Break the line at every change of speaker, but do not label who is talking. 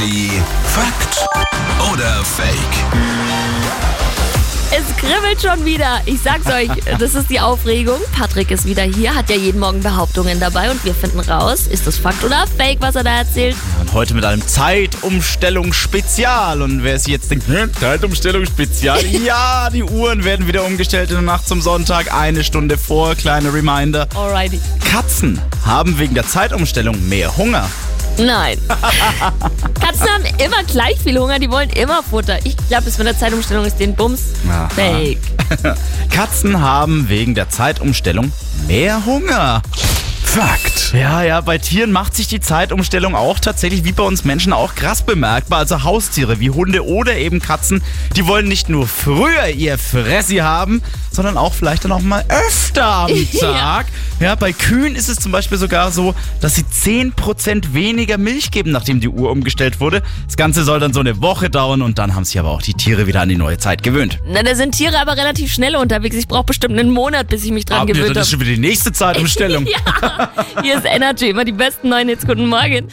Energy Fakt oder Fake?
Es kribbelt schon wieder. Ich sag's euch, das ist die Aufregung. Patrick ist wieder hier, hat ja jeden Morgen Behauptungen dabei und wir finden raus, ist das Fakt oder Fake, was er da erzählt.
Und heute mit einem Zeitumstellung-Spezial. Und wer sich jetzt denkt, "Hä, Zeitumstellung-Spezial? ja, die Uhren werden wieder umgestellt in der Nacht zum Sonntag, eine Stunde vor. Kleine Reminder.
Alrighty.
Katzen haben wegen der Zeitumstellung mehr Hunger.
Nein. Katzen haben immer gleich viel Hunger, die wollen immer Futter. Ich glaube, es mit der Zeitumstellung ist den Bums.
Aha.
Fake.
Katzen haben wegen der Zeitumstellung mehr Hunger.
Fakt.
Ja, ja, bei Tieren macht sich die Zeitumstellung auch tatsächlich wie bei uns Menschen auch krass bemerkbar. Also Haustiere wie Hunde oder eben Katzen, die wollen nicht nur früher ihr Fressi haben, sondern auch vielleicht dann auch mal öfter am
Ja.
Tag. Ja, bei Kühen ist es zum Beispiel sogar so, dass sie 10% weniger Milch geben, nachdem die Uhr umgestellt wurde. Das Ganze soll dann so eine Woche dauern und dann haben sich aber auch die Tiere wieder an die neue Zeit gewöhnt.
Na, da sind Tiere aber relativ schnell unterwegs. Ich brauche bestimmt einen Monat, bis ich mich dran
Aber ja,
gewöhnt
dann ist
habe.
schon wieder die nächste Zeitumstellung.
Ja, hier ist Energy, immer die besten neuen Hits. Guten Morgen.